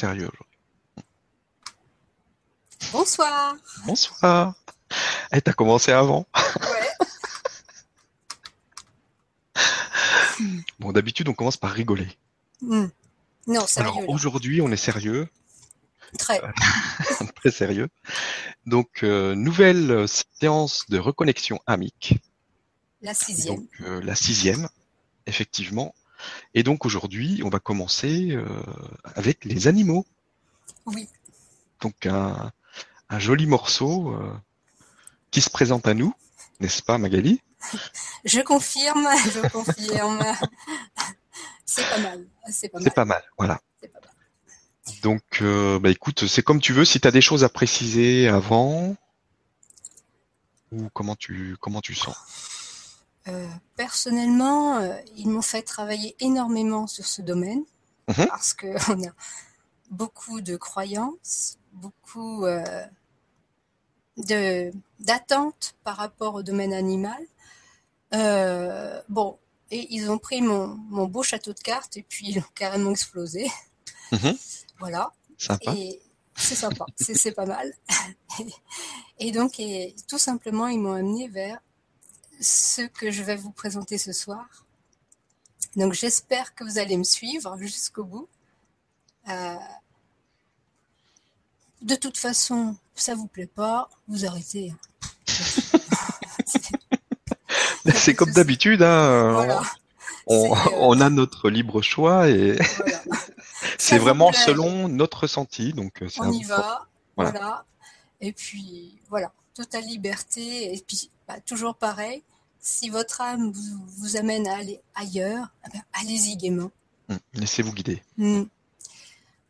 sérieux aujourd'hui. Bonsoir. Bonsoir. Eh, t'as commencé avant. Ouais. Bon, d'habitude, on commence par rigoler. Hmm. Non, sérieux. Alors aujourd'hui, on est sérieux, Très. très sérieux. Donc, euh, nouvelle séance de reconnexion amique. La sixième. Donc, euh, la sixième, effectivement. Et donc aujourd'hui, on va commencer euh, avec les animaux. Oui. Donc un, un joli morceau euh, qui se présente à nous, n'est-ce pas Magali? Je confirme, je confirme. C'est pas mal. C'est pas mal. C'est pas mal, voilà. C'est pas mal. Donc euh, bah écoute, c'est comme tu veux. Si tu as des choses à préciser avant, ou comment tu comment tu sens? Euh, personnellement, euh, ils m'ont fait travailler énormément sur ce domaine Mhm. parce qu'on a beaucoup de croyances, beaucoup euh, d'attentes par rapport au domaine animal. Bon, et ils ont pris mon, mon beau château de cartes et puis ils l'ont carrément explosé. Mhm. Voilà. Sympa. Et c'est sympa, c'est pas mal. Et donc, et tout simplement, ils m'ont amené vers ce que je vais vous présenter ce soir. Donc, j'espère que vous allez me suivre jusqu'au bout. Euh, de toute façon, ça vous plaît pas, vous arrêtez. C'est comme d'habitude, hein, Voilà. on, euh, a notre libre choix et voilà. c'est vraiment plaît. selon notre ressenti. Donc euh, On y va, Voilà. voilà. Et puis voilà, totale liberté. Et puis bah, toujours pareil, si votre âme vous, vous amène à aller ailleurs, eh ben, allez-y gaiement. Hmm, Laissez-vous guider. Hmm.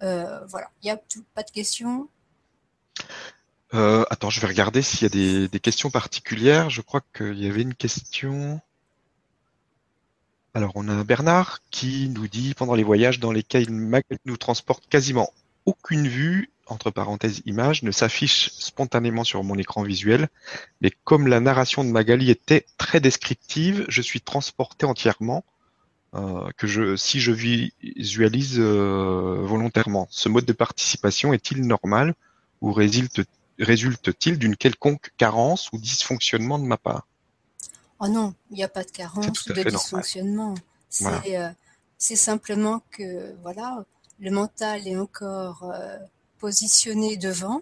Euh, voilà, il n'y a tout- pas de questions? Euh, attends, je vais regarder s'il y a des, des questions particulières. Je crois qu'il y avait une question. Alors, on a Bernard qui nous dit pendant les voyages dans lesquels Magali nous transporte quasiment aucune vue, entre parenthèses image, ne s'affiche spontanément sur mon écran visuel. Mais comme la narration de Magali était très descriptive, je suis transporté entièrement. euh, que je, si je visualise euh, volontairement, ce mode de participation est-il normal ou résulte résulte-t-il d'une quelconque carence ou dysfonctionnement de ma part? Oh non, il n'y a pas de carence ou de dysfonctionnement. C'est Voilà. euh, c'est simplement que voilà, le mental est encore positionné devant,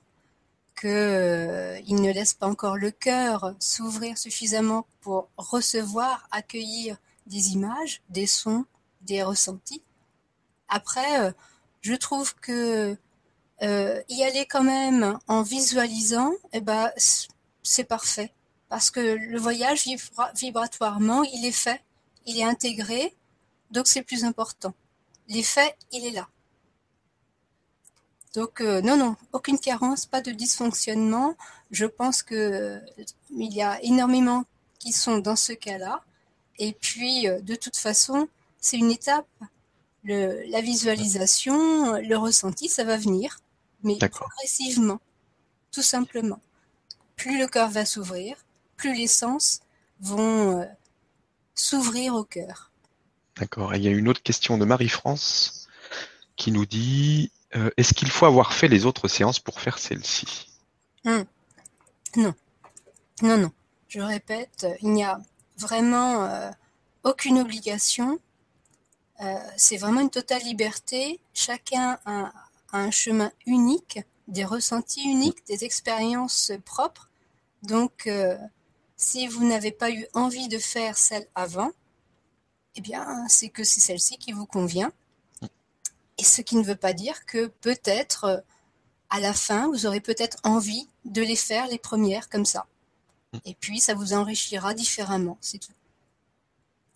que euh, ne laisse pas encore le cœur s'ouvrir suffisamment pour recevoir, accueillir des images, des sons, des ressentis. Après, euh, je trouve que euh, y aller quand même en visualisant, eh ben, c'est parfait. Parce que le voyage vibra- vibratoirement, il est fait, il est intégré, donc c'est plus important. L'effet, il est là. Donc euh, non, non, aucune carence, pas de dysfonctionnement. Je pense que euh, il y a énormément qui sont dans ce cas-là. Et puis, euh, de toute façon, c'est une étape. Le, la visualisation, le ressenti, ça va venir, mais progressivement, tout simplement. Plus le cœur va s'ouvrir, plus les sens vont s'ouvrir au cœur. D'accord. Et il y a une autre question de Marie-France qui nous dit euh, est-ce qu'il faut avoir fait les autres séances pour faire celle-ci? Non, non. Je répète, il n'y a vraiment euh, aucune obligation. Euh, c'est vraiment une totale liberté. Chacun a, a un chemin unique, des ressentis uniques, des expériences propres. Donc, euh, si vous n'avez pas eu envie de faire celle avant, eh bien, c'est que c'est celle-ci qui vous convient. Et ce qui ne veut pas dire que peut-être, euh, à la fin, vous aurez peut-être envie de les faire les premières comme ça. Et puis, ça vous enrichira différemment, c'est tout.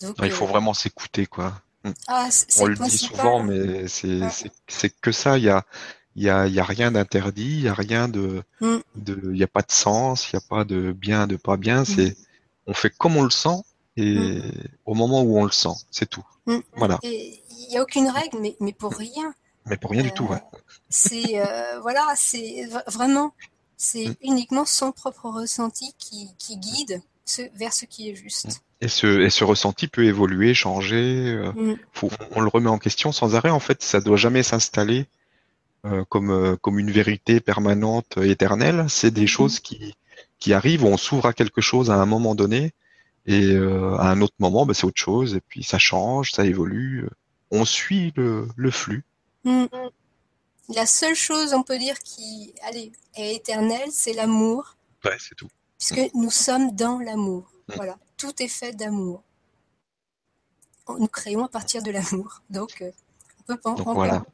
Donc, Il faut euh, vraiment s'écouter, quoi. ah, c'est c'est On le dit souvent, mais c'est Ouais. que ça. Il y a il y a il y a rien d'interdit, il y a rien de Mm. de il y a pas de sens, il y a pas de bien, de pas bien. C'est on fait comme on le sent et au moment où on le sent, c'est tout. Mm. Voilà. Il n'y a aucune règle, mais, mais pour rien. Mais pour rien du tout. Euh, ouais. C'est euh, voilà, c'est vraiment, c'est Mm. uniquement son propre ressenti qui, qui guide ce, vers ce qui est juste. Et ce et ce ressenti peut évoluer, changer. euh, Mm. faut, on le remet en question sans arrêt. En fait, ça doit jamais s'installer comme, comme une vérité permanente, éternelle. C'est des choses qui, qui arrivent, où on s'ouvre à quelque chose à un moment donné, et à un autre moment, bah, c'est autre chose, et puis ça change, ça évolue. On suit le, le flux. Mm. La seule chose, on peut dire, qui allez, est éternelle, c'est l'amour. Ouais, c'est tout. Puisque nous sommes dans l'amour. Mm. Voilà, tout est fait d'amour. Nous créons à partir de l'amour. Donc, on peut,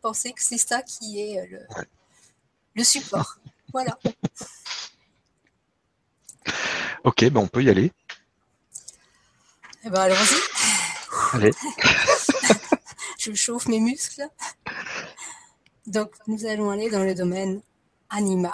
penser que c'est ça qui est euh, le, support. voilà. Ok, ben on peut y aller. Eh ben allons-y. Allez. Je chauffe mes muscles. Donc nous allons aller dans le domaine animal.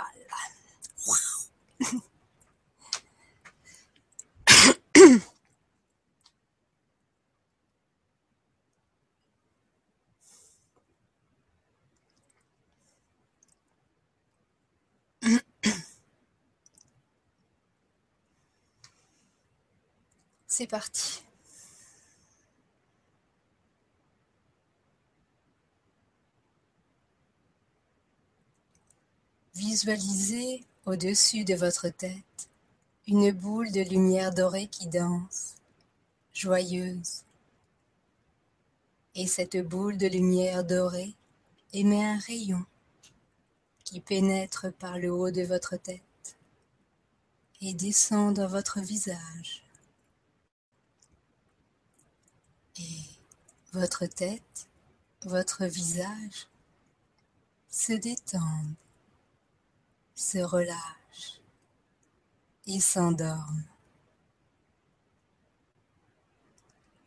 C'est parti. Visualisez au-dessus de votre tête une boule de lumière dorée qui danse, joyeuse. Et cette boule de lumière dorée émet un rayon qui pénètre par le haut de votre tête et descend dans votre visage. Et votre tête, votre visage se détendent, se relâchent et s'endorment.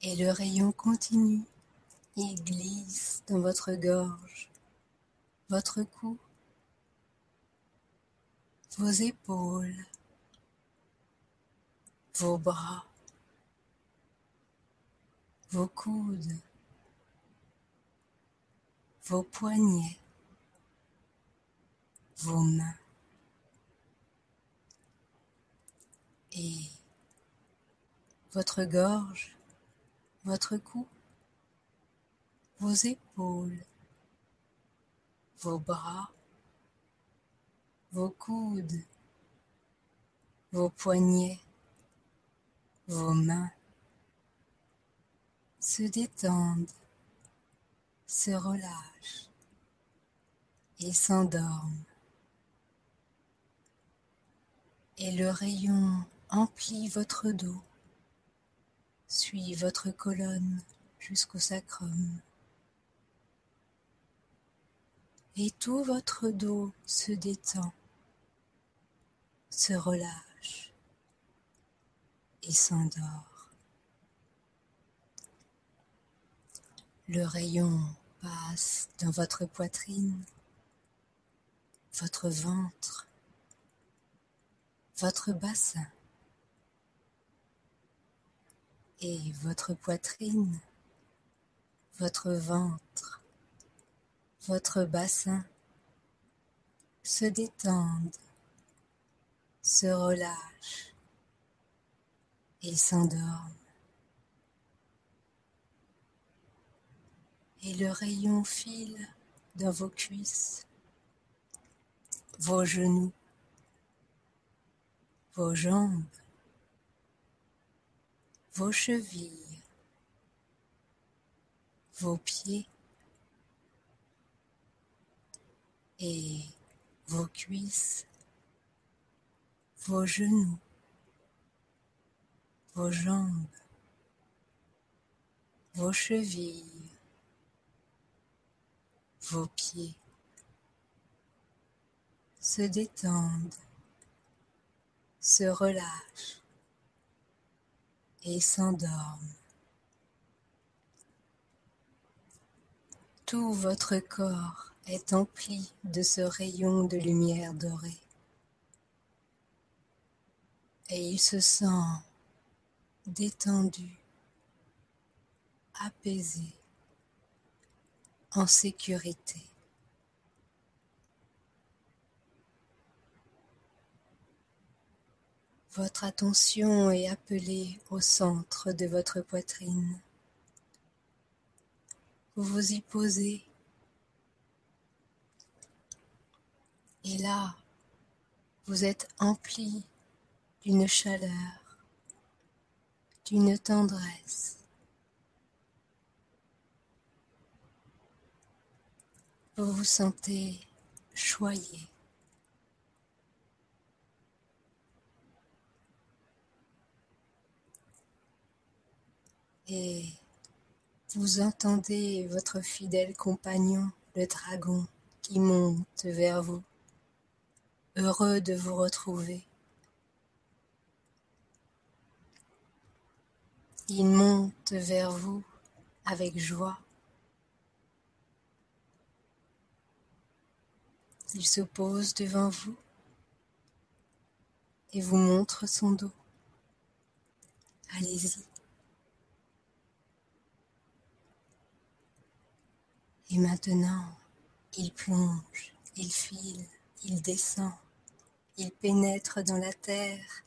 Et le rayon continue et glisse dans votre gorge, votre cou, vos épaules, vos bras, vos coudes, vos poignets, vos mains et votre gorge, votre cou, vos épaules, vos bras, vos coudes, vos poignets, vos mains se détendent, se relâchent et s'endorment. Et le rayon emplit votre dos, suit votre colonne jusqu'au sacrum. Et tout votre dos se détend, se relâche et s'endort. Le rayon passe dans votre poitrine, votre ventre, votre bassin et votre poitrine, votre ventre, votre bassin se détendent, se relâchent et s'endorment. Et le rayon file dans vos cuisses, vos genoux, vos jambes, vos chevilles, vos pieds et vos cuisses, vos genoux, vos jambes, vos chevilles, vos pieds se détendent, se relâchent et s'endorment. Tout votre corps est empli de ce rayon de lumière dorée. Et il se sent détendu, apaisé en sécurité. Votre attention est appelée au centre de votre poitrine. Vous vous y posez Et là, vous êtes empli d'une chaleur, d'une tendresse. Vous vous sentez choyé. Et vous entendez votre fidèle compagnon, le dragon, qui monte vers vous, heureux de vous retrouver. Il monte vers vous avec joie. Il se pose devant vous et vous montre son dos. Allez-y. Et maintenant, il plonge, il file, il descend, il pénètre dans la terre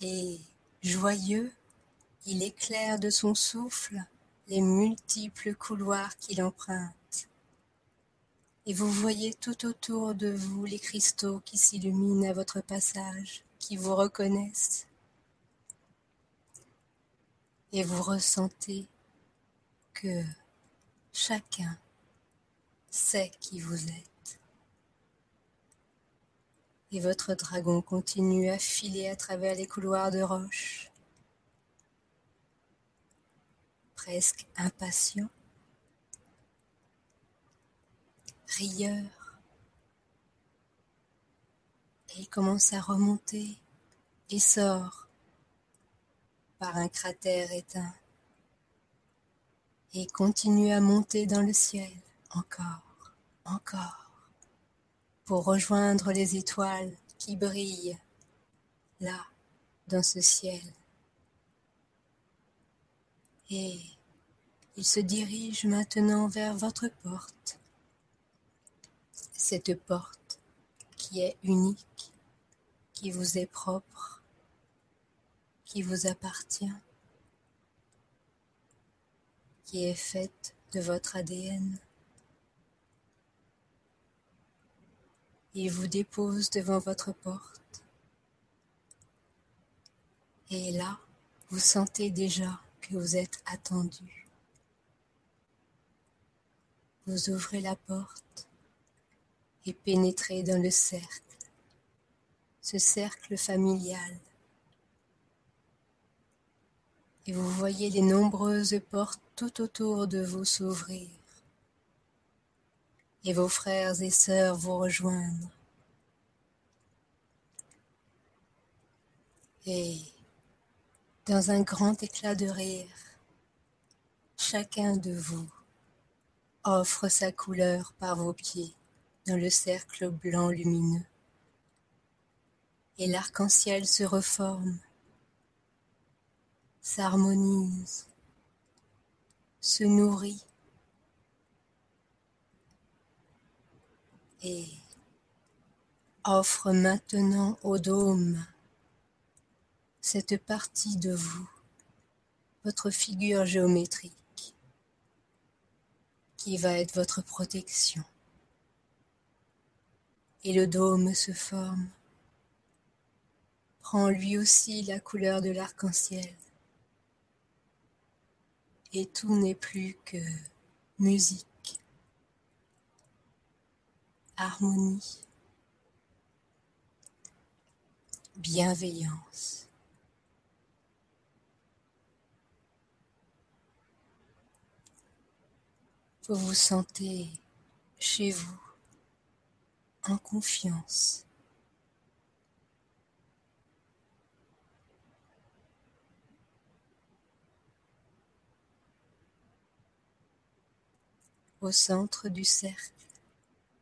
et, joyeux, il éclaire de son souffle les multiples couloirs qu'il emprunte. Et vous voyez tout autour de vous les cristaux qui s'illuminent à votre passage, qui vous reconnaissent. Et vous ressentez que chacun sait qui vous êtes. Et votre dragon continue à filer à travers les couloirs de roche, presque impatient, rieur, et il commence à remonter et sort par un cratère éteint et continue à monter dans le ciel encore, encore, pour rejoindre les étoiles qui brillent là, dans ce ciel. Et il se dirige maintenant vers votre porte, cette porte qui est unique, qui vous est propre, qui vous appartient, qui est faite de votre ADN. Il vous dépose devant votre porte. Et là, vous sentez déjà que vous êtes attendu. Vous ouvrez la porte et pénétrez dans le cercle, ce cercle familial. Et vous voyez les nombreuses portes tout autour de vous s'ouvrir et vos frères et sœurs vous rejoindre. Et dans un grand éclat de rire, chacun de vous offre sa couleur par vos pieds dans le cercle blanc lumineux. Et l'arc-en-ciel se reforme, s'harmonise, se nourrit et offre maintenant au dôme cette partie de vous, votre figure géométrique, qui va être votre protection. Et le dôme se forme, prend lui aussi la couleur de l'arc-en-ciel. Et tout n'est plus que musique, harmonie, bienveillance. Vous vous sentez chez vous, en confiance. Au centre du cercle,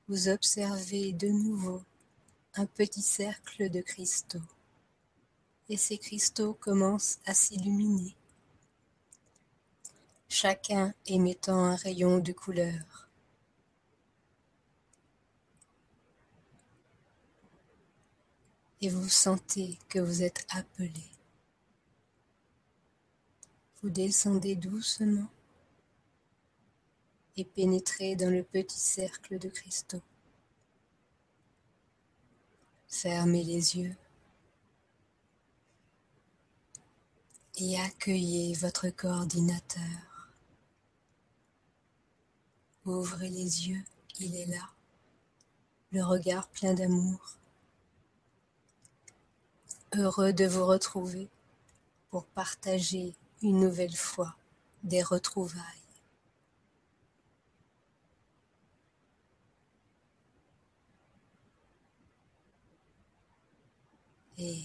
vous observez de nouveau un petit cercle de cristaux. Et ces cristaux commencent à s'illuminer chacun émettant un rayon de couleur. Et vous sentez que vous êtes appelé. Vous descendez doucement et pénétrez dans le petit cercle de cristaux. Fermez les yeux et accueillez votre coordinateur. Ouvrez les yeux, il est là, le regard plein d'amour. Heureux de vous retrouver pour partager une nouvelle fois des retrouvailles. Et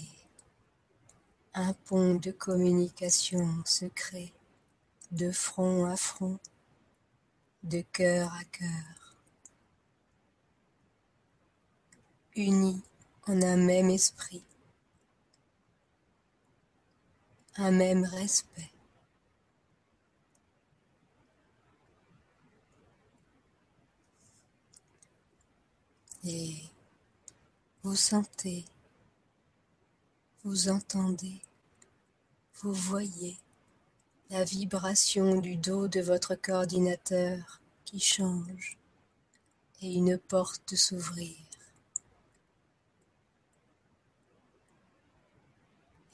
un pont de communication se crée de front à front, de cœur à cœur, unis en un même esprit, un même respect. Et vous sentez, vous entendez, vous voyez la vibration du dos de votre coordinateur qui change et une porte s'ouvrir.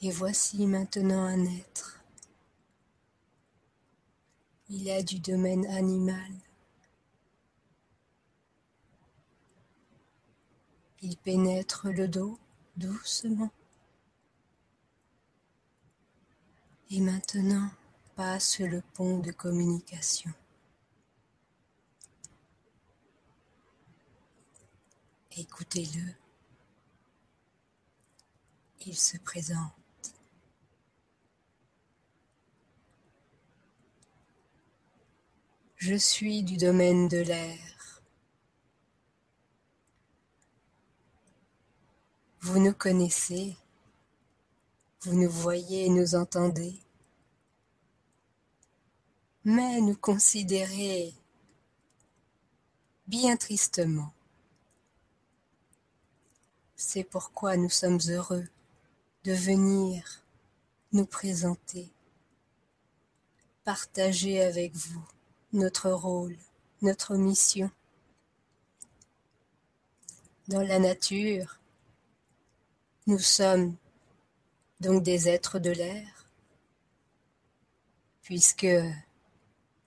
Et voici maintenant un être. Il a du domaine animal. Il pénètre le dos doucement. Et maintenant passe le pont de communication. Écoutez-le. Il se présente. Je suis du domaine de l'air. Vous nous connaissez, vous nous voyez nous entendez, mais nous considérez bien tristement. C'est pourquoi nous sommes heureux de venir nous présenter, partager avec vous notre rôle, notre mission. Dans la nature, nous sommes donc des êtres de l'air, puisque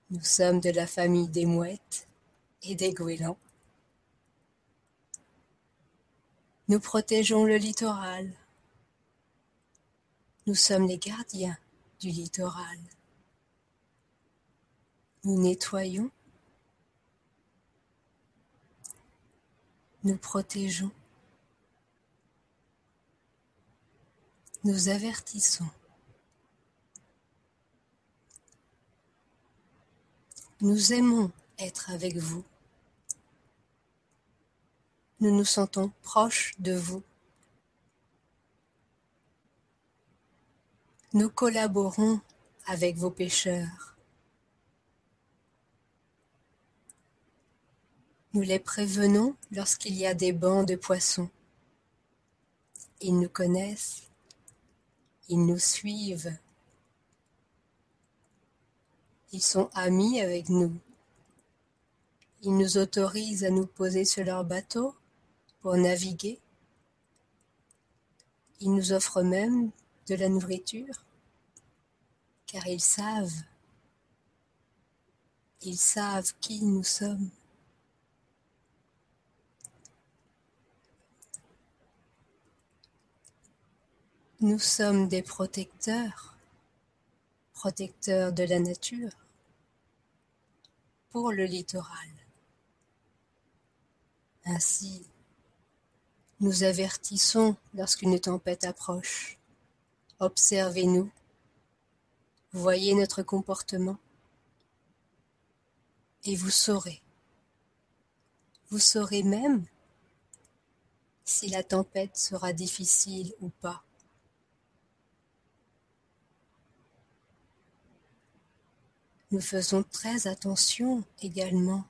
nous sommes de la famille des mouettes et des goélands. Nous protégeons le littoral. Nous sommes les gardiens du littoral. Nous nettoyons. Nous protégeons. Nous avertissons. Nous aimons être avec vous. Nous nous sentons proches de vous. Nous collaborons avec vos pêcheurs. Nous les prévenons lorsqu'il y a des bancs de poissons. Ils nous connaissent, ils nous suivent, ils sont amis avec nous. Ils nous autorisent à nous poser sur leur bateau pour naviguer. Ils nous offrent même de la nourriture, car ils savent, ils savent qui nous sommes. Nous sommes des protecteurs, protecteurs de la nature pour le littoral. Ainsi, nous avertissons lorsqu'une tempête approche. Observez-nous, voyez notre comportement et vous saurez. Vous saurez même si la tempête sera difficile ou pas. Nous faisons très attention également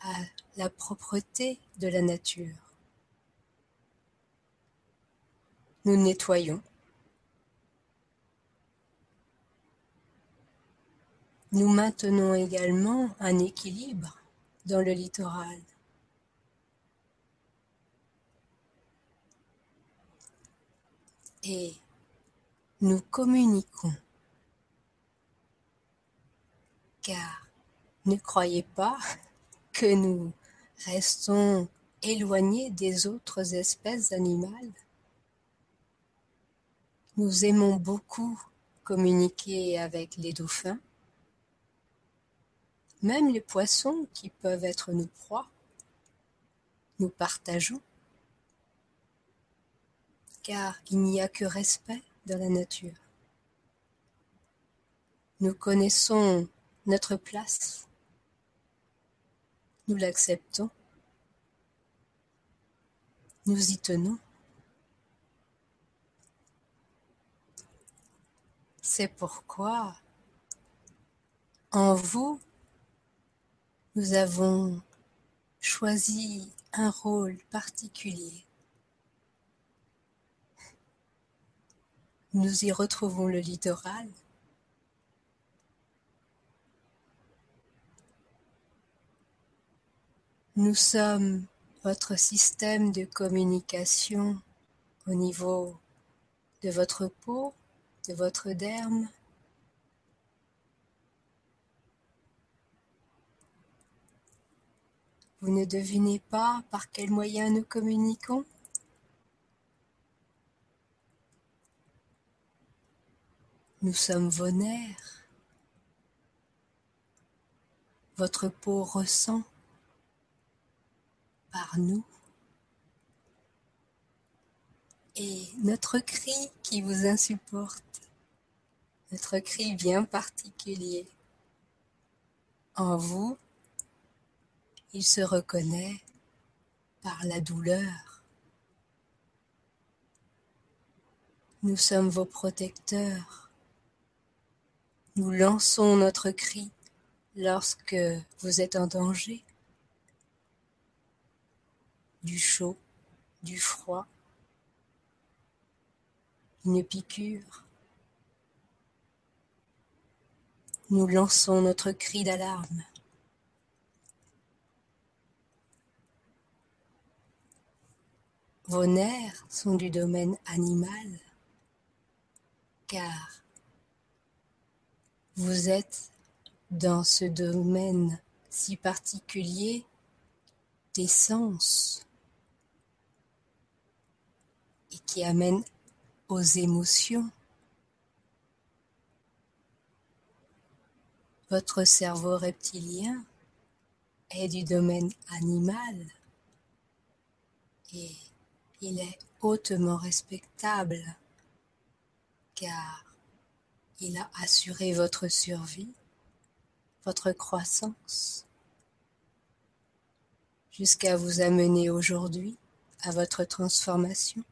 à la propreté de la nature. Nous nettoyons. Nous maintenons également un équilibre dans le littoral. et nous communiquons. Car ne croyez pas que nous restons éloignés des autres espèces animales. Nous aimons beaucoup communiquer avec les dauphins, même les poissons qui peuvent être nos proies. Nous partageons, car il n'y a que respect dans la nature. Nous connaissons notre place. Nous l'acceptons. Nous y tenons. C'est pourquoi en vous, nous avons choisi un rôle particulier. Nous y retrouvons le littoral, Nous sommes votre système de communication au niveau de votre peau, de votre derme. Vous ne devinez pas par quels moyens nous communiquons? Nous sommes vos nerfs. Votre peau ressent nous. Et notre cri qui vous insupporte, notre cri bien particulier, en vous, il se reconnaît par la douleur. Nous sommes vos protecteurs. Nous lançons notre cri lorsque vous êtes en danger du chaud, du froid, une piqûre. Nous lançons notre cri d'alarme. Vos nerfs sont du domaine animal, car vous êtes dans ce domaine si particulier des sens qui amène aux émotions. Votre cerveau reptilien est du domaine animal et il est hautement respectable car il a assuré votre survie, votre croissance, jusqu'à vous amener aujourd'hui à votre transformation.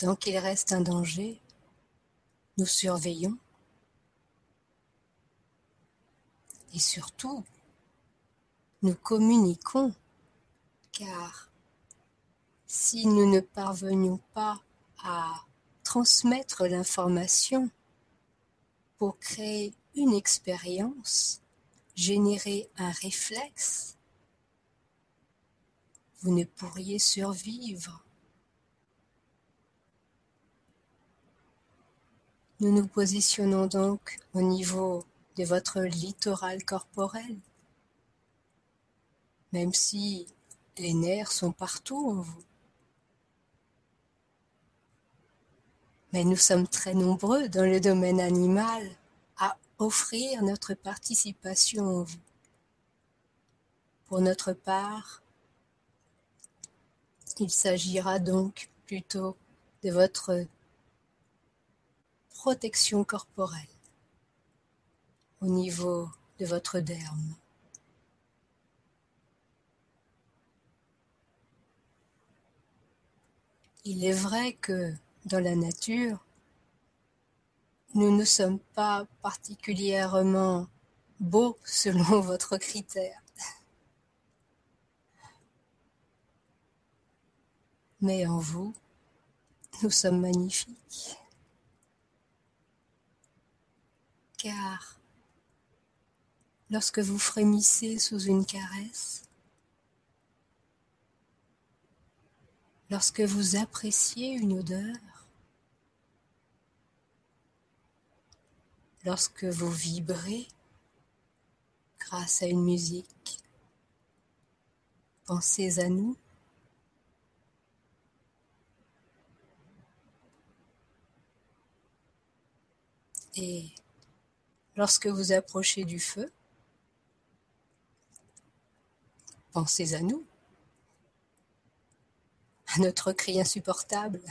Tant qu'il reste un danger, nous surveillons. Et surtout, nous communiquons, car si nous ne parvenions pas à transmettre l'information pour créer une expérience, générer un réflexe, vous ne pourriez survivre. Nous nous positionnons donc au niveau de votre littoral corporel, même si les nerfs sont partout en vous. Mais nous sommes très nombreux dans le domaine animal à offrir notre participation en vous. Pour notre part, il s'agira donc plutôt de votre protection corporelle au niveau de votre derme. Il est vrai que dans la nature, nous ne sommes pas particulièrement beaux selon votre critère. Mais en vous, nous sommes magnifiques. Car lorsque vous frémissez sous une caresse, lorsque vous appréciez une odeur, lorsque vous vibrez grâce à une musique, pensez à nous. Et lorsque vous approchez du feu, pensez à nous à notre cri insupportable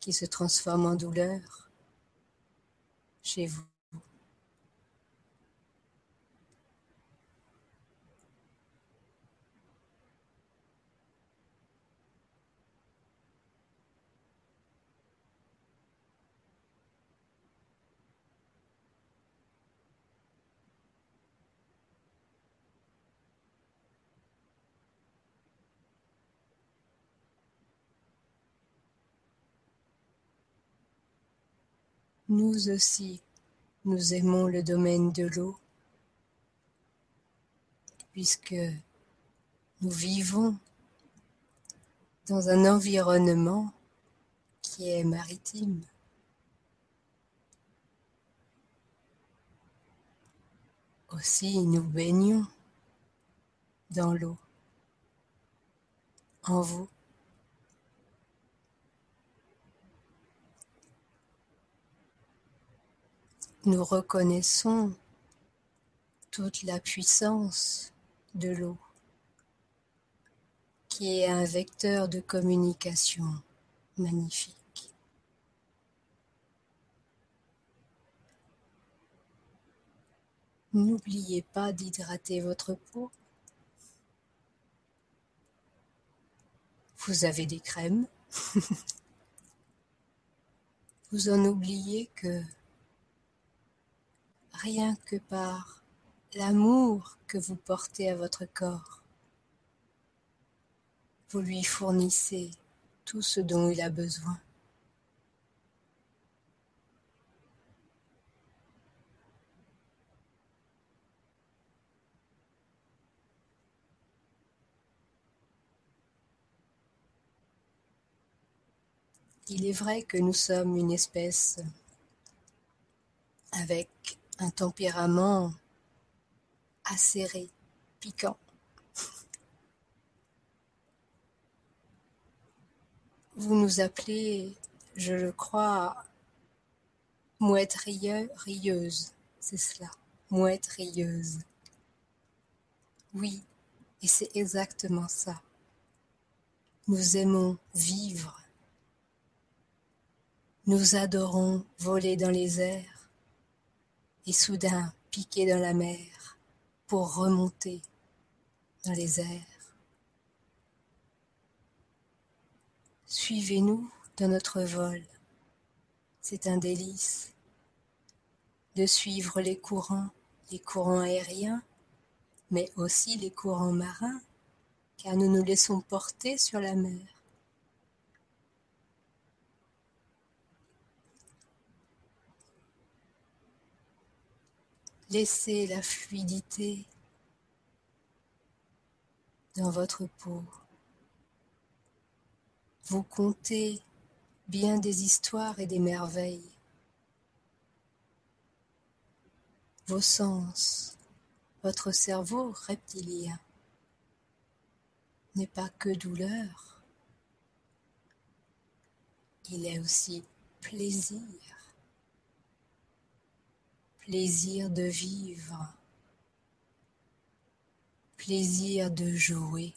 qui se transforme en douleur chez vous. Nous aussi, nous aimons le domaine de l'eau, puisque nous vivons dans un environnement qui est maritime. Aussi, nous baignons dans l'eau, en vous. Nous reconnaissons toute la puissance de l'eau, qui est un vecteur de communication magnifique. N'oubliez pas d'hydrater votre peau. Vous avez des crèmes. Vous en oubliez que rien que par l'amour que vous portez à votre corps. Vous lui fournissez tout ce dont il a besoin. Il est vrai que nous sommes une espèce avec un tempérament acéré, piquant. Vous nous appelez, je le crois, mouette rieuse, c'est cela, mouette rieuse. Oui, et c'est exactement ça. Nous aimons vivre. Nous adorons voler dans les airs et soudain piquer dans la mer pour remonter dans les airs. Suivez-nous dans notre vol. C'est un délice de suivre les courants, les courants aériens, mais aussi les courants marins, car nous nous laissons porter sur la mer. Laissez la fluidité dans votre peau. Vous comptez bien des histoires et des merveilles. Vos sens, votre cerveau reptilien n'est pas que douleur, il est aussi plaisir plaisir de vivre, plaisir de jouer.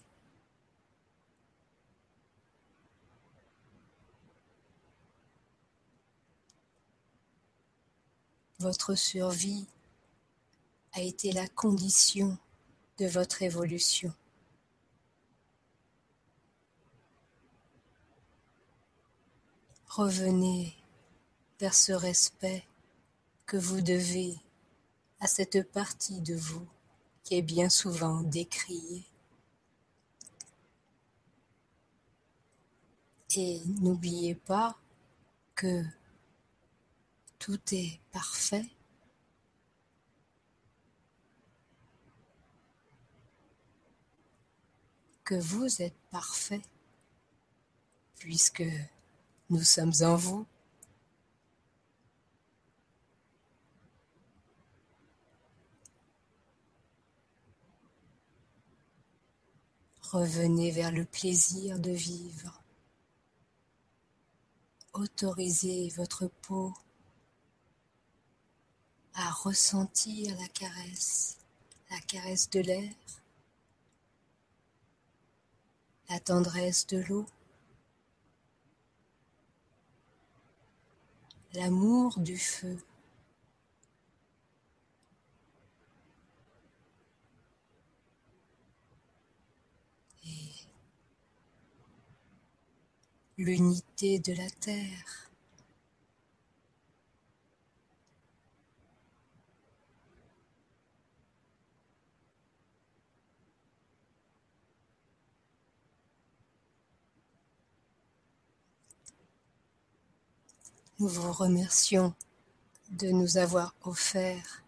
Votre survie a été la condition de votre évolution. Revenez vers ce respect que vous devez à cette partie de vous qui est bien souvent décriée. Et n'oubliez pas que tout est parfait. que vous êtes parfait, puisque nous sommes en vous. Revenez vers le plaisir de vivre. Autorisez votre peau à ressentir la caresse, la caresse de l'air, la tendresse de l'eau, l'amour du feu. L'unité de la terre. Nous vous remercions de nous avoir offert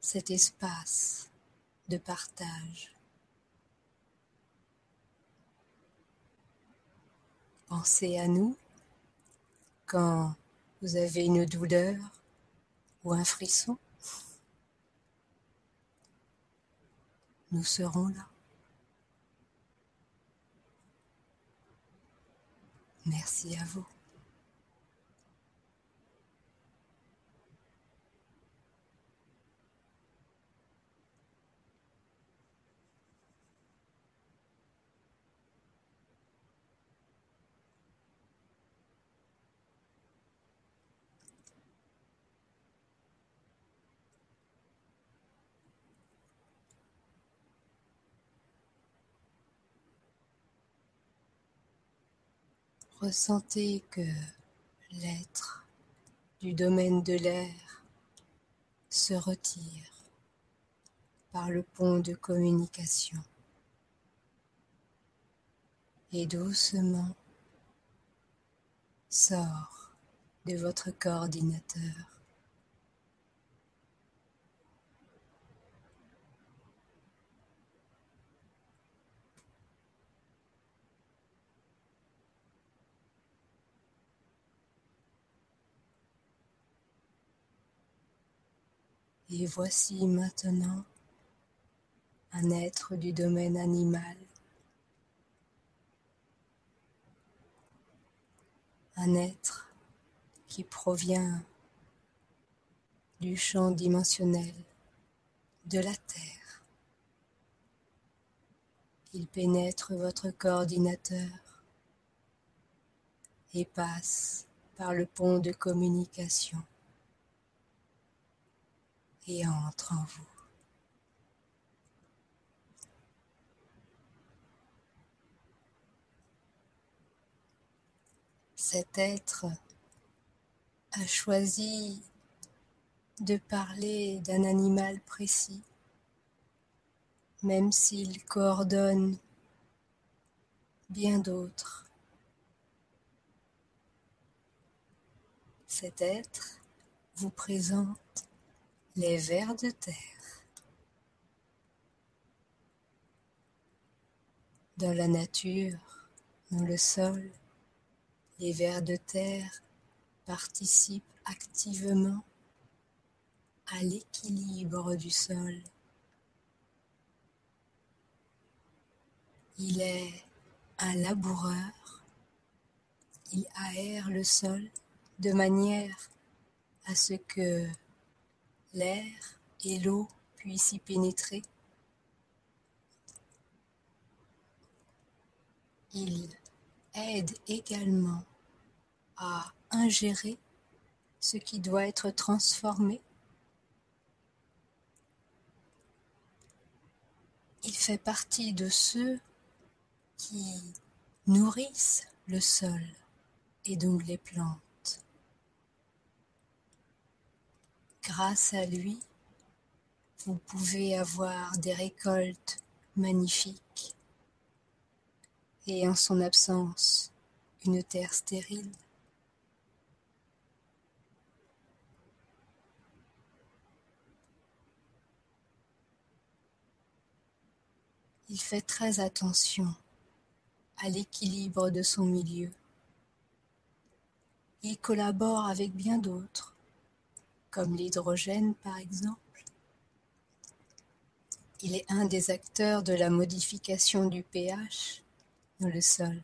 cet espace de partage. Pensez à nous quand vous avez une douleur ou un frisson. Nous serons là. Merci à vous. Ressentez que l'être du domaine de l'air se retire par le pont de communication et doucement sort de votre coordinateur. Et voici maintenant un être du domaine animal, un être qui provient du champ dimensionnel de la Terre. Il pénètre votre coordinateur et passe par le pont de communication et entre en vous. Cet être a choisi de parler d'un animal précis, même s'il coordonne bien d'autres. Cet être vous présente les vers de terre. Dans la nature, dans le sol, les vers de terre participent activement à l'équilibre du sol. Il est un laboureur, il aère le sol de manière à ce que l'air et l'eau puissent y pénétrer. Il aide également à ingérer ce qui doit être transformé. Il fait partie de ceux qui nourrissent le sol et donc les plantes. Grâce à lui, vous pouvez avoir des récoltes magnifiques et en son absence, une terre stérile. Il fait très attention à l'équilibre de son milieu. Il collabore avec bien d'autres, comme l'hydrogène par exemple. Il est un des acteurs de la modification du pH dans le sol.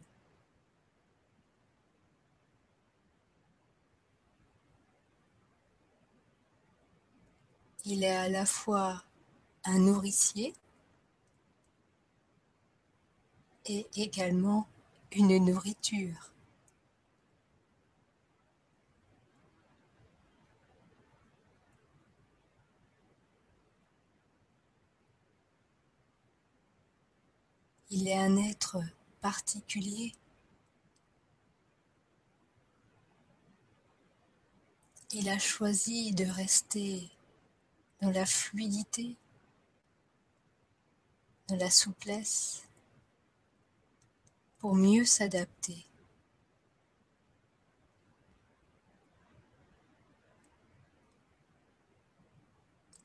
Il est à la fois un nourricier et également une nourriture. Il est un être particulier. Il a choisi de rester dans la fluidité, dans la souplesse, pour mieux s'adapter.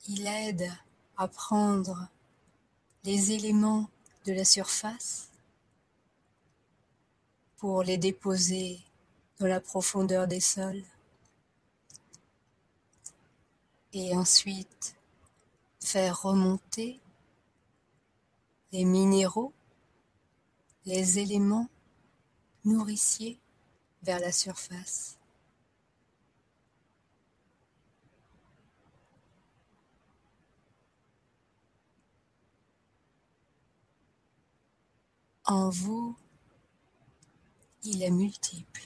Il aide à prendre les éléments de la surface pour les déposer dans la profondeur des sols et ensuite faire remonter les minéraux, les éléments nourriciers vers la surface. En vous, il est multiple.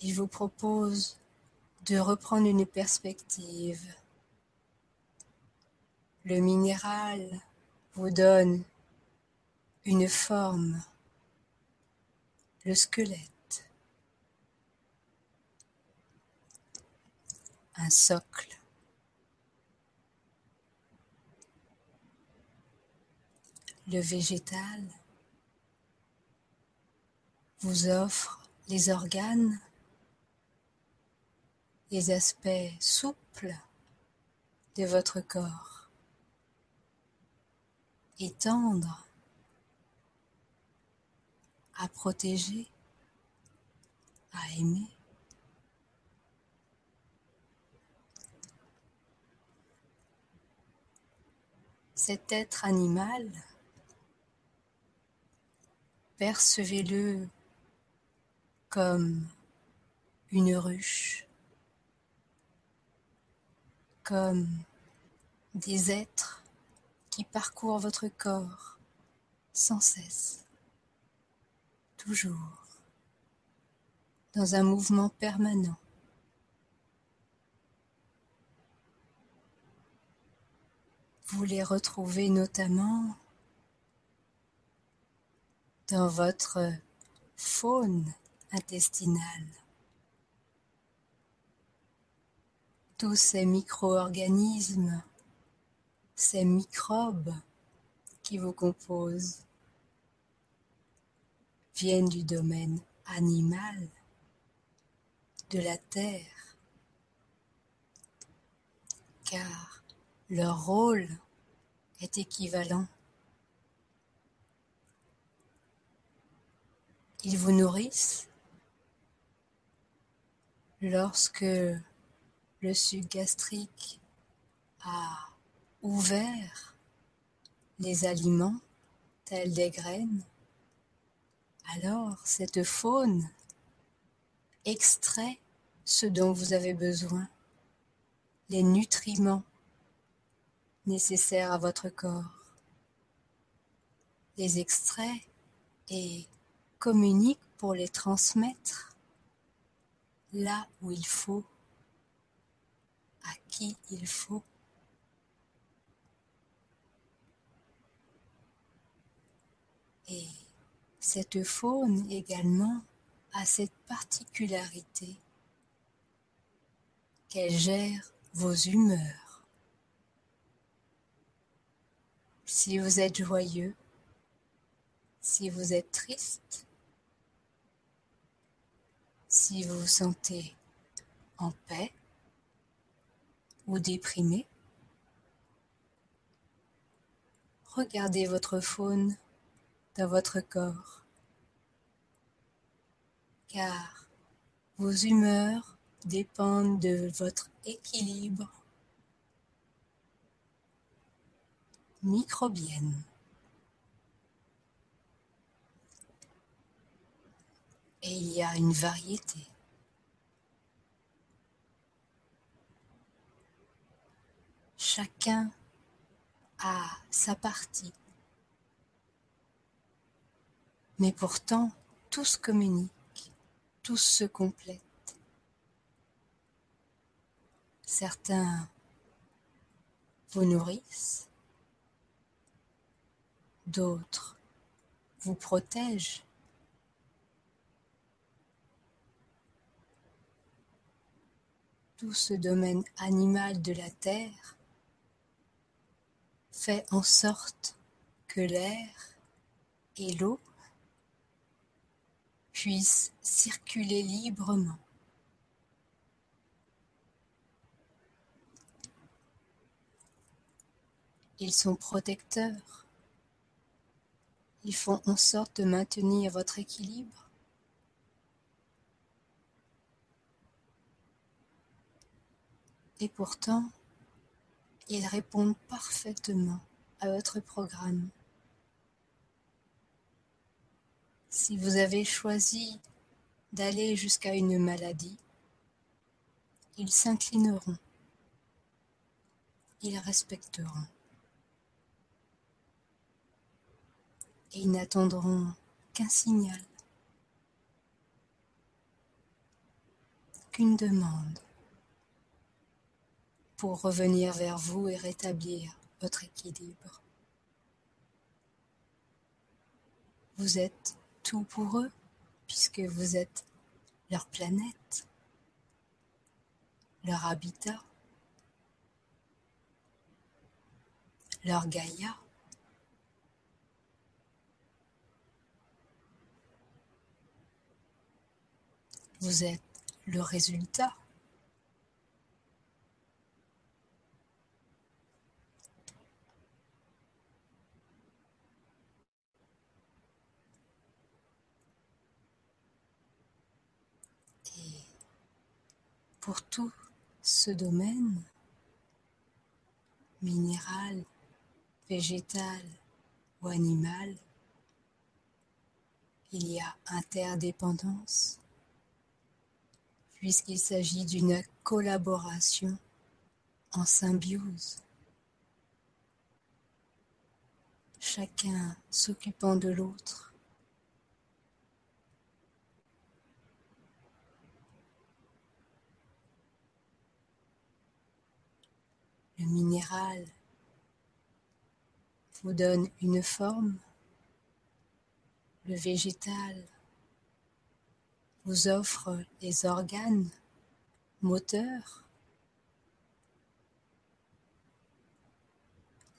Il vous propose de reprendre une perspective. Le minéral vous donne une forme, le squelette, un socle. Le végétal vous offre les organes, les aspects souples de votre corps et tendres à protéger, à aimer. Cet être animal Percevez-le comme une ruche, comme des êtres qui parcourent votre corps sans cesse, toujours, dans un mouvement permanent. Vous les retrouvez notamment dans votre faune intestinale. Tous ces micro-organismes, ces microbes qui vous composent viennent du domaine animal, de la terre, car leur rôle est équivalent Ils vous nourrissent lorsque le suc gastrique a ouvert les aliments tels des graines, alors cette faune extrait ce dont vous avez besoin, les nutriments nécessaires à votre corps, les extraits et communique pour les transmettre là où il faut, à qui il faut. Et cette faune également a cette particularité qu'elle gère vos humeurs. Si vous êtes joyeux, si vous êtes triste, si vous vous sentez en paix ou déprimé, regardez votre faune dans votre corps, car vos humeurs dépendent de votre équilibre microbienne. Et il y a une variété. Chacun a sa partie. Mais pourtant, tous communiquent, tous se complètent. Certains vous nourrissent, d'autres vous protègent. Tout ce domaine animal de la Terre fait en sorte que l'air et l'eau puissent circuler librement. Ils sont protecteurs. Ils font en sorte de maintenir votre équilibre. Et pourtant, ils répondent parfaitement à votre programme. Si vous avez choisi d'aller jusqu'à une maladie, ils s'inclineront, ils respecteront. et ils n'attendront qu'un signal, qu'une demande pour revenir vers vous et rétablir votre équilibre. Vous êtes tout pour eux puisque vous êtes leur planète, leur habitat, leur Gaïa. Vous êtes le résultat. Pour tout ce domaine, minéral, végétal ou animal, il y a interdépendance puisqu'il s'agit d'une collaboration en symbiose, chacun s'occupant de l'autre. Le minéral vous donne une forme, le végétal vous offre les organes moteurs,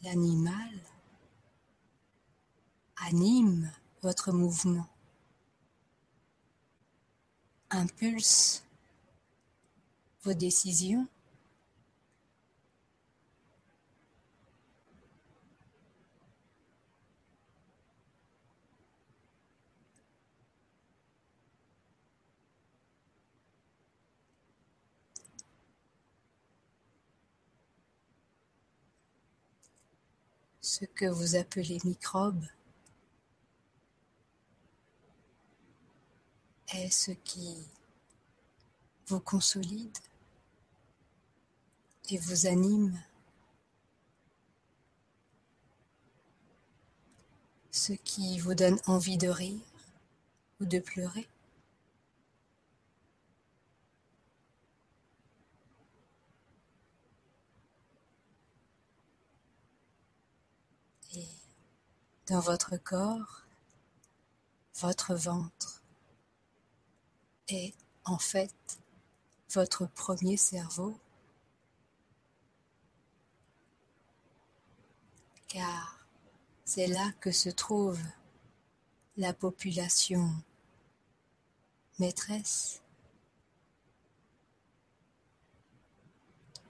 l'animal anime votre mouvement, impulse vos décisions ce que vous appelez microbe est ce qui vous consolide et vous anime, ce qui vous donne envie de rire ou de pleurer. Et dans votre corps, votre ventre est en fait votre premier cerveau, car c'est là que se trouve la population maîtresse.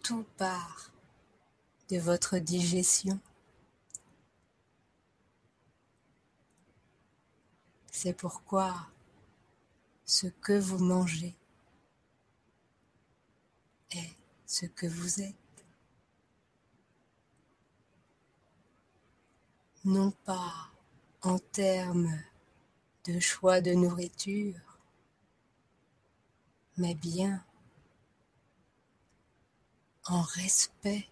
Tout part de votre digestion C'est pourquoi ce que vous mangez est ce que vous êtes. Non pas en termes de choix de nourriture, mais bien en respect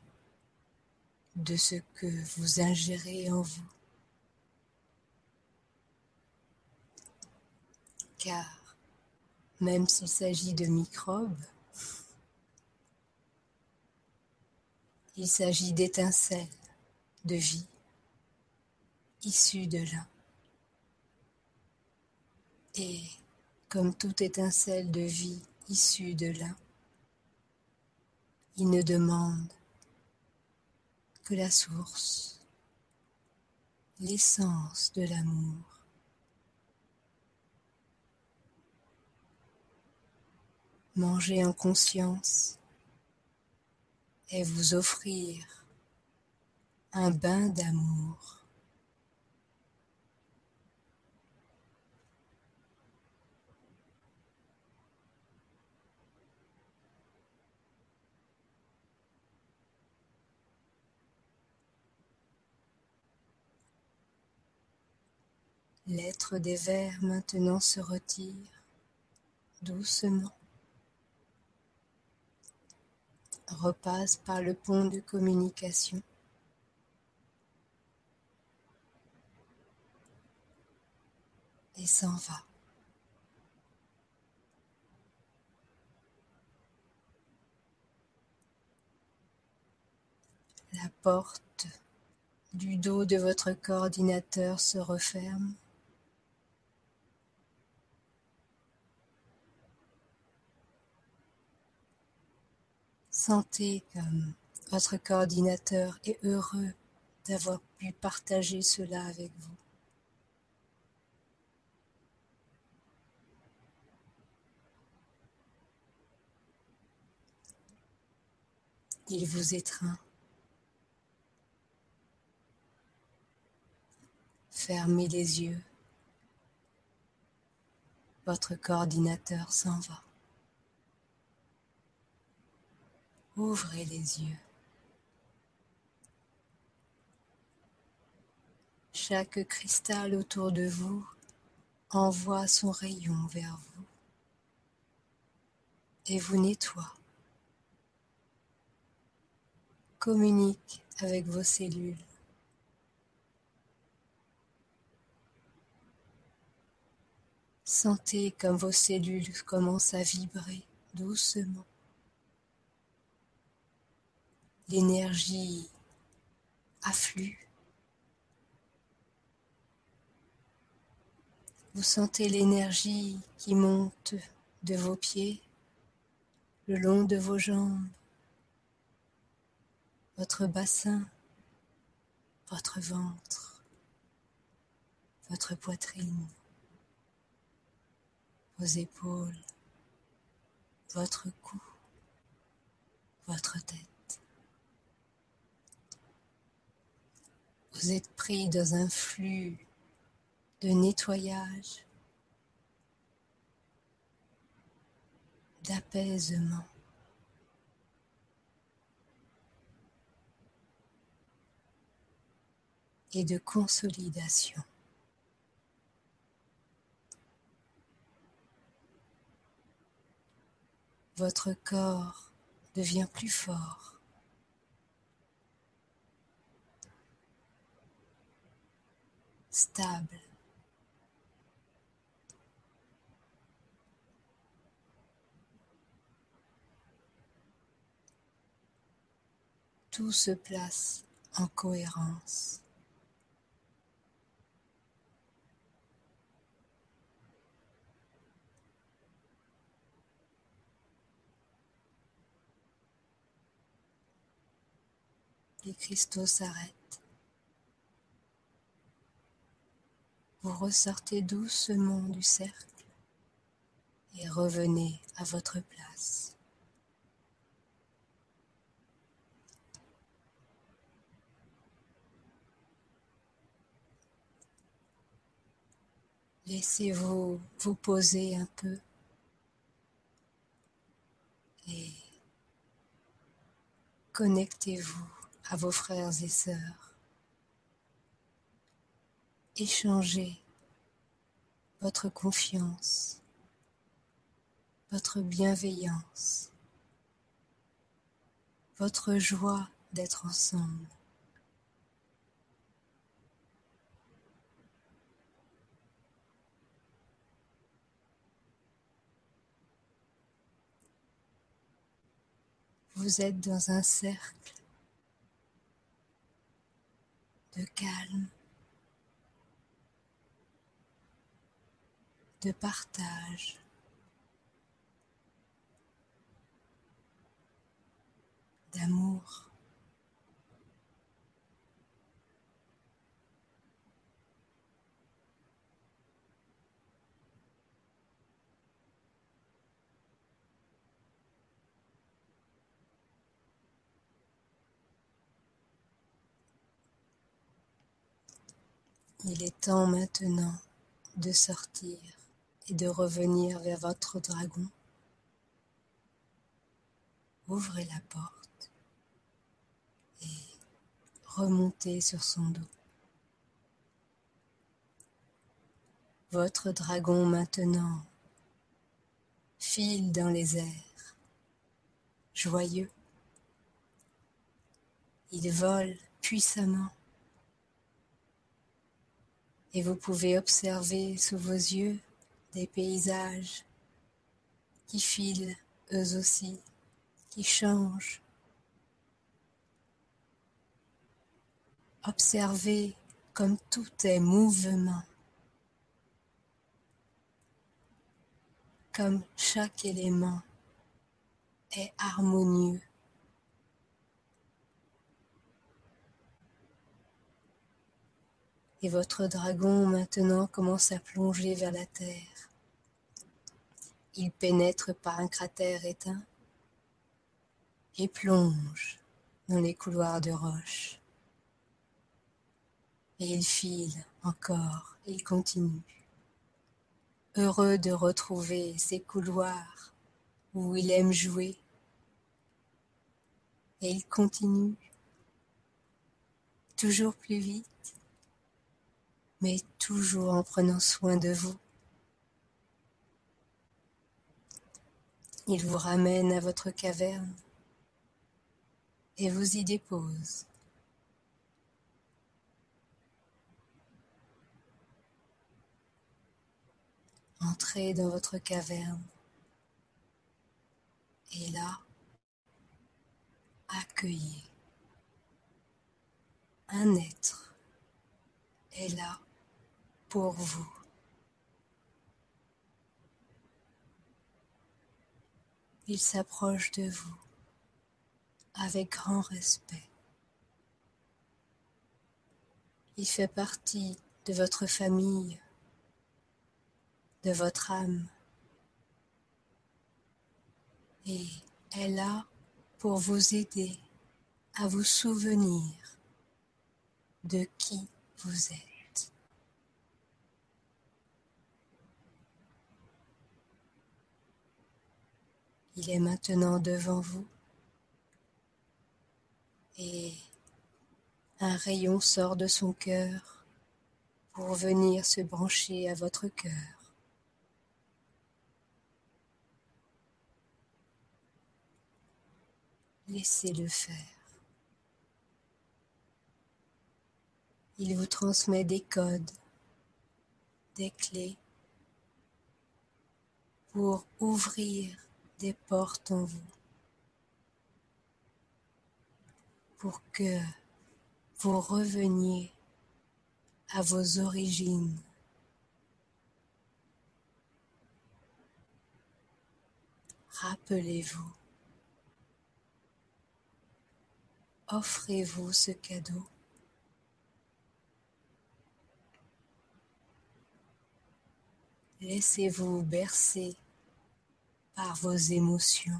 de ce que vous ingérez en vous. Car même s'il s'agit de microbes, il s'agit d'étincelles de vie issues de l'un. Et comme toute étincelle de vie issue de l'un, il ne demande que la source, l'essence de l'amour. Manger en conscience et vous offrir un bain d'amour. L'être des vers maintenant se retire doucement, repasse par le pont de communication. et s'en va. La porte du dos de votre coordinateur se referme. Sentez comme votre coordinateur est heureux d'avoir pu partager cela avec vous. Il vous étreint. Fermez les yeux. Votre coordinateur s'en va. Ouvrez les yeux. Chaque cristal autour de vous envoie son rayon vers vous et vous nettoie. Communique avec vos cellules. Sentez comme vos cellules commencent à vibrer doucement. L'énergie afflue. Vous sentez l'énergie qui monte de vos pieds, le long de vos jambes, votre bassin, votre ventre, votre poitrine, vos épaules, votre cou, votre tête. Vous êtes pris dans un flux de nettoyage, d'apaisement. et de consolidation. Votre corps devient plus fort. Stable. Tout se place en cohérence. Les cristaux s'arrêtent. Vous ressortez doucement du cercle et revenez à votre place. Laissez-vous vous poser un peu et connectez-vous à vos frères et sœurs. Échangez votre confiance, votre bienveillance, votre joie d'être ensemble. Vous êtes dans un cercle de calme, de partage. d'amour. Il est temps maintenant de sortir de revenir vers votre dragon. Ouvrez la porte et remontez sur son dos. Votre dragon maintenant file dans les airs, joyeux. Il vole puissamment et vous pouvez observer sous vos yeux des paysages qui filent eux aussi, qui changent. Observez comme tout est mouvement, comme chaque élément est harmonieux. Et votre dragon maintenant commence à plonger vers la terre. Il pénètre par un cratère éteint et plonge dans les couloirs de roche. Et il file encore, il continue, heureux de retrouver ces couloirs où il aime jouer. Et il continue, toujours plus vite, mais toujours en prenant soin de vous. Il vous ramène à votre caverne et vous y dépose. Entrez dans votre caverne et là, accueillez un être est là pour vous. Il s'approche de vous avec grand respect. Il fait partie de votre famille, de votre âme. Et est là pour vous aider à vous souvenir de qui vous êtes. Il est maintenant devant vous et un rayon sort de son cœur pour venir se brancher à votre cœur. Laissez-le faire. Il vous transmet des codes, des clés pour ouvrir des portes en vous pour que vous reveniez à vos origines. Rappelez-vous, offrez-vous ce cadeau. Laissez-vous bercer par vos émotions.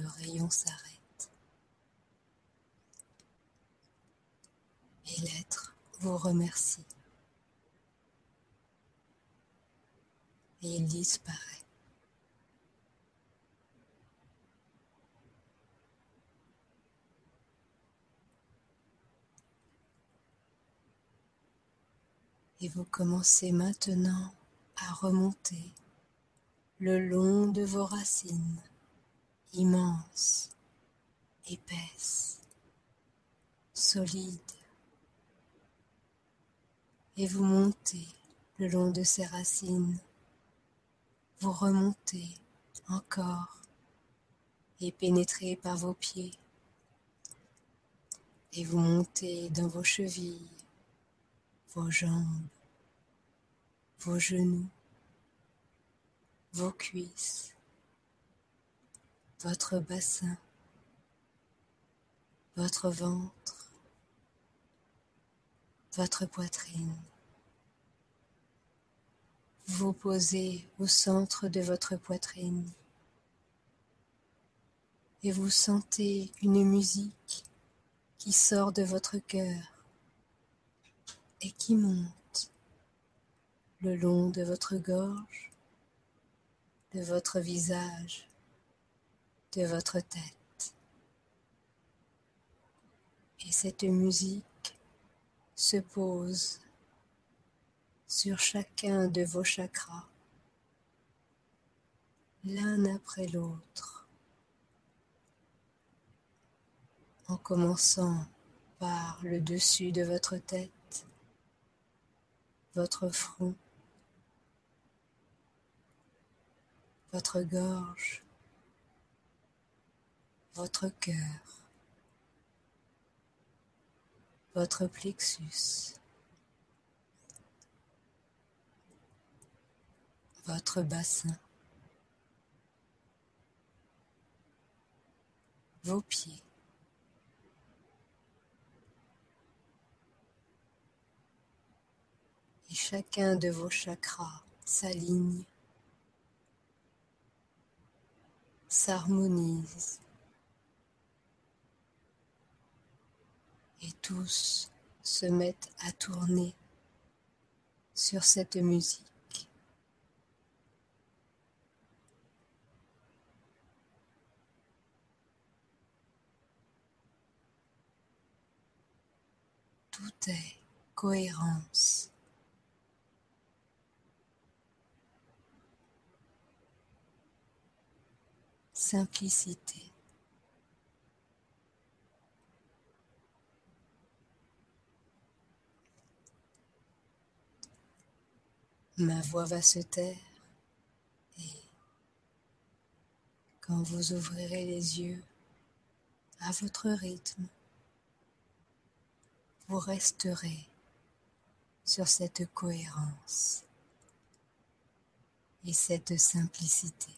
le rayon s'arrête. Et l'être vous remercie. Et il disparaît. Et vous commencez maintenant à remonter le long de vos racines immenses, épaisses, solides. Et vous montez le long de ces racines, vous remontez encore et pénétrez par vos pieds. Et vous montez dans vos chevilles, vos jambes, vos genoux, vos cuisses, votre bassin, votre ventre, votre poitrine. Vous posez au centre de votre poitrine. Et vous sentez une musique qui sort de votre cœur et qui monte le long de votre gorge, de votre visage, de votre tête. Et cette musique se pose sur chacun de vos chakras, l'un après l'autre, en commençant par le dessus de votre tête, votre front, votre gorge, votre cœur, votre plexus, votre bassin, vos pieds. et chacun de vos chakras s'aligne, s'harmonise et tous se mettent à tourner sur cette musique. Tout est cohérence. simplicité. Ma voix va se taire et quand vous ouvrirez les yeux à votre rythme, vous resterez sur cette cohérence et cette simplicité.